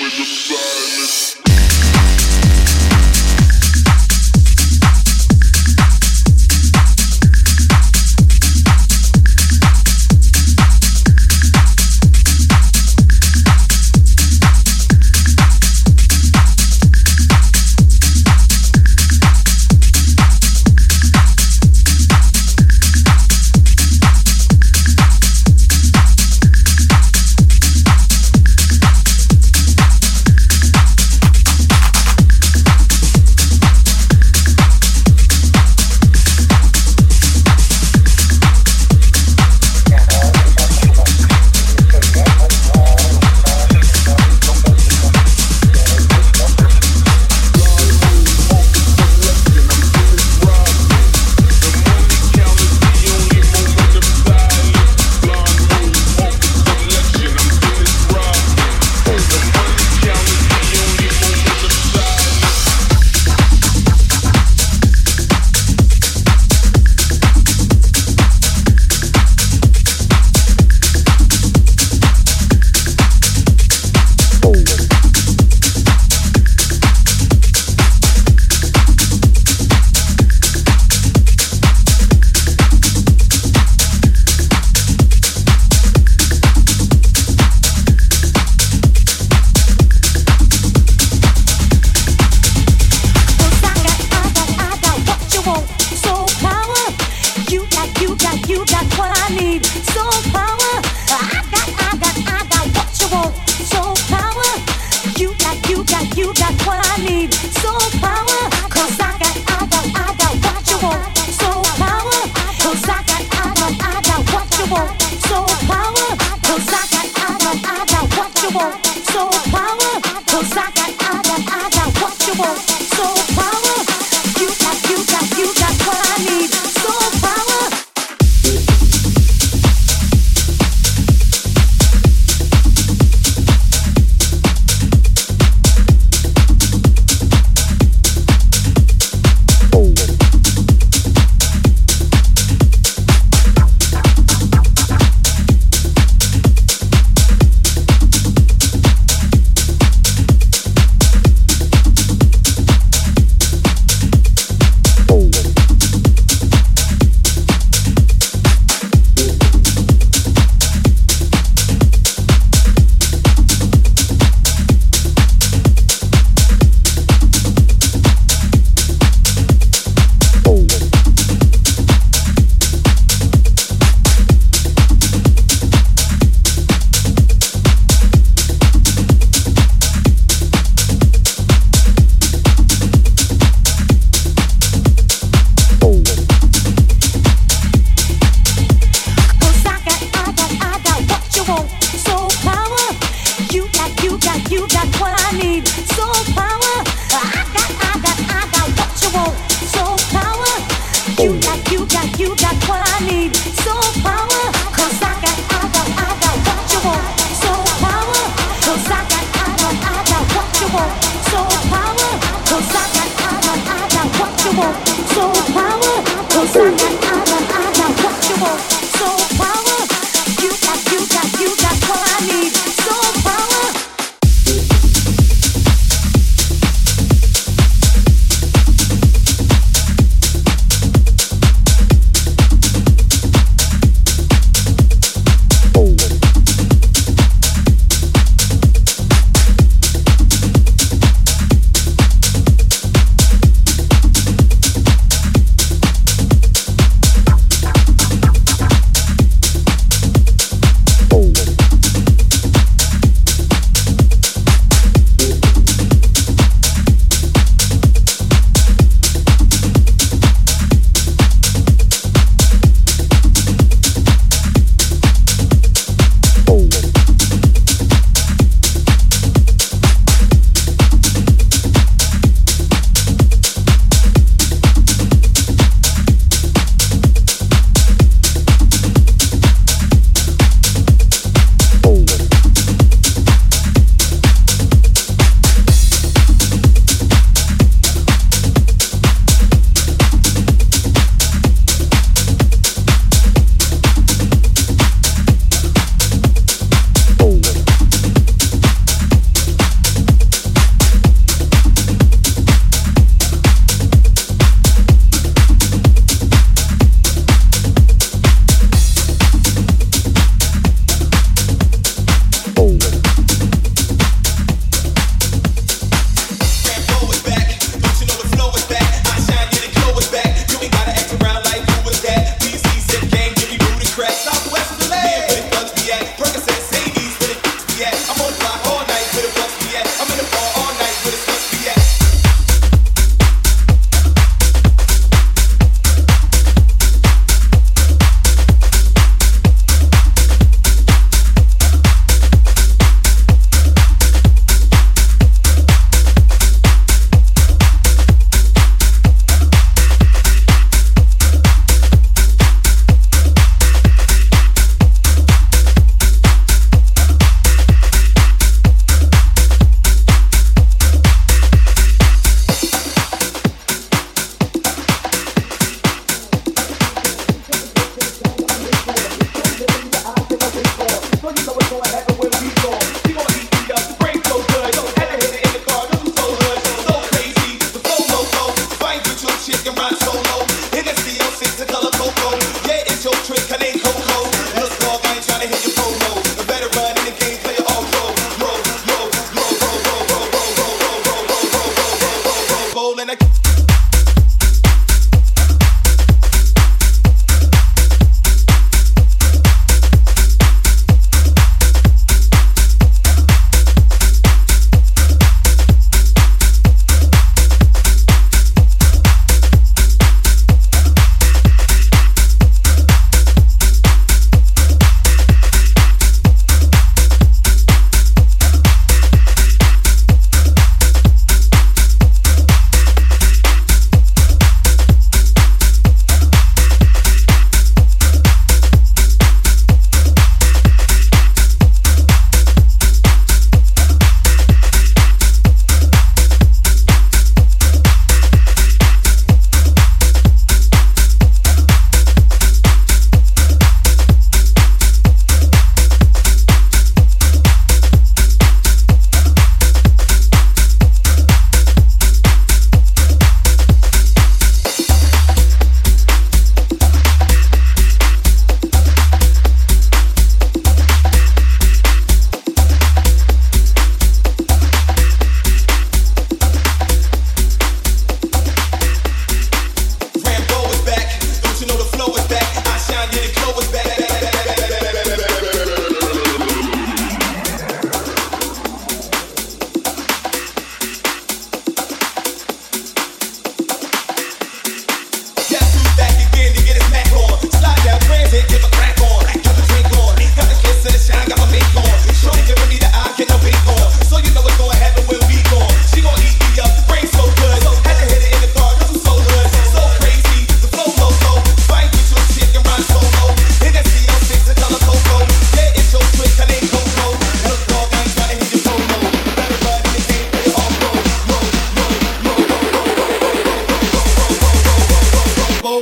with the silence.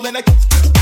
and I.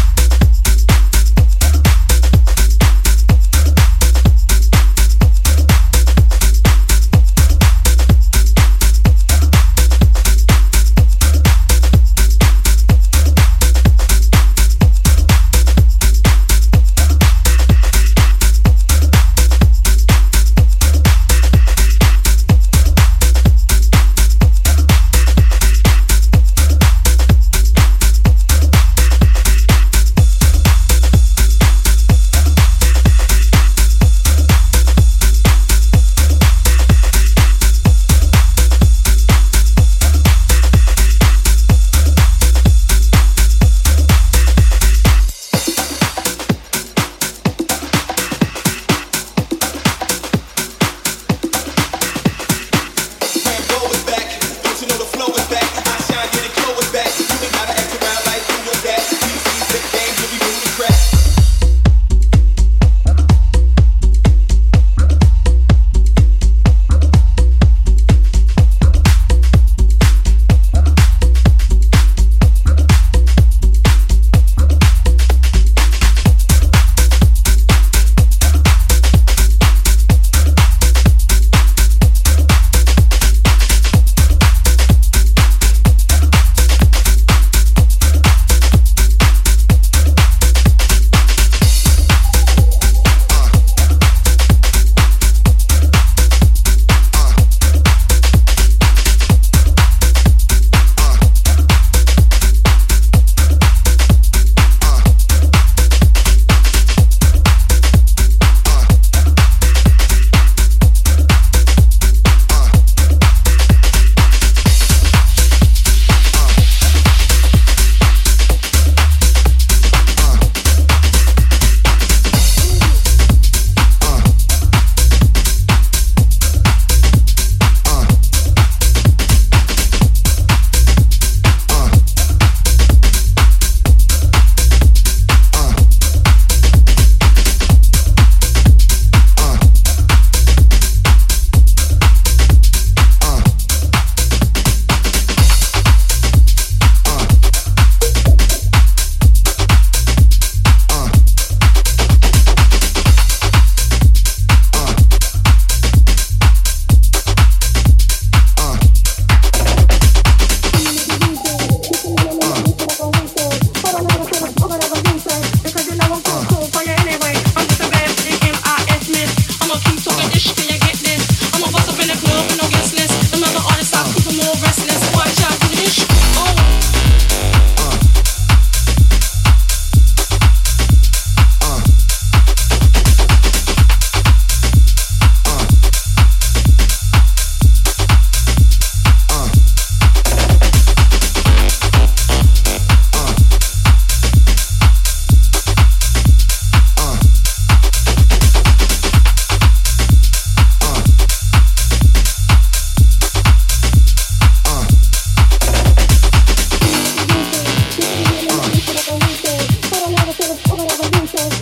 myself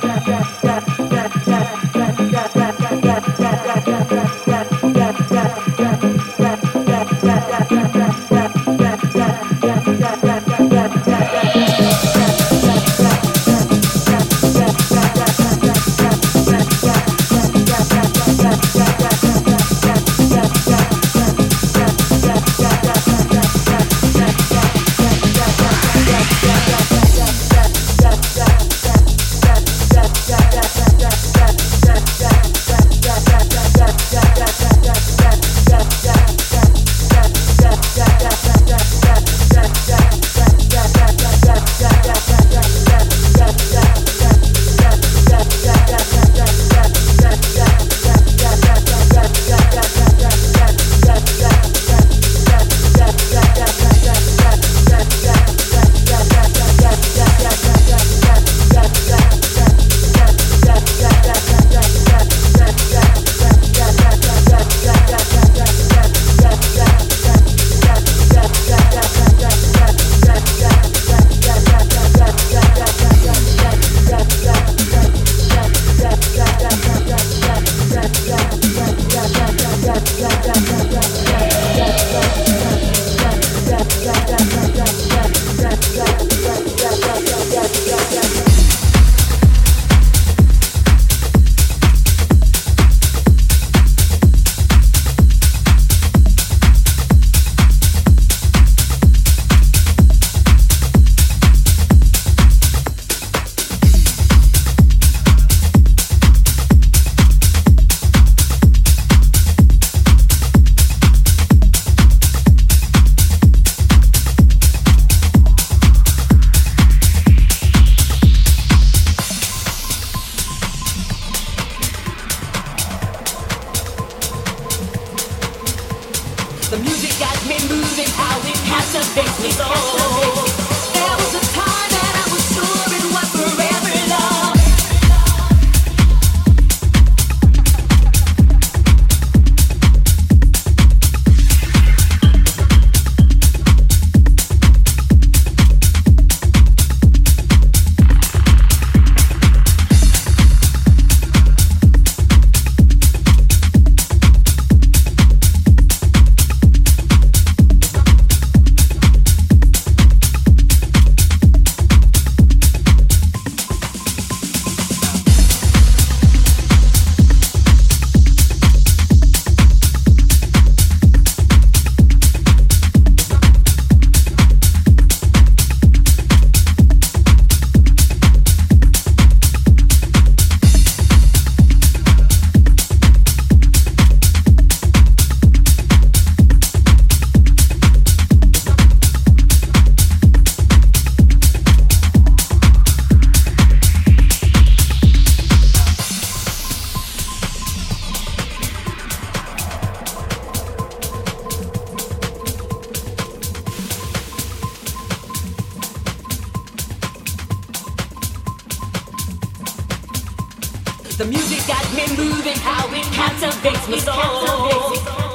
The music got me moving, how it captivates me so.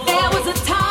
There was a time.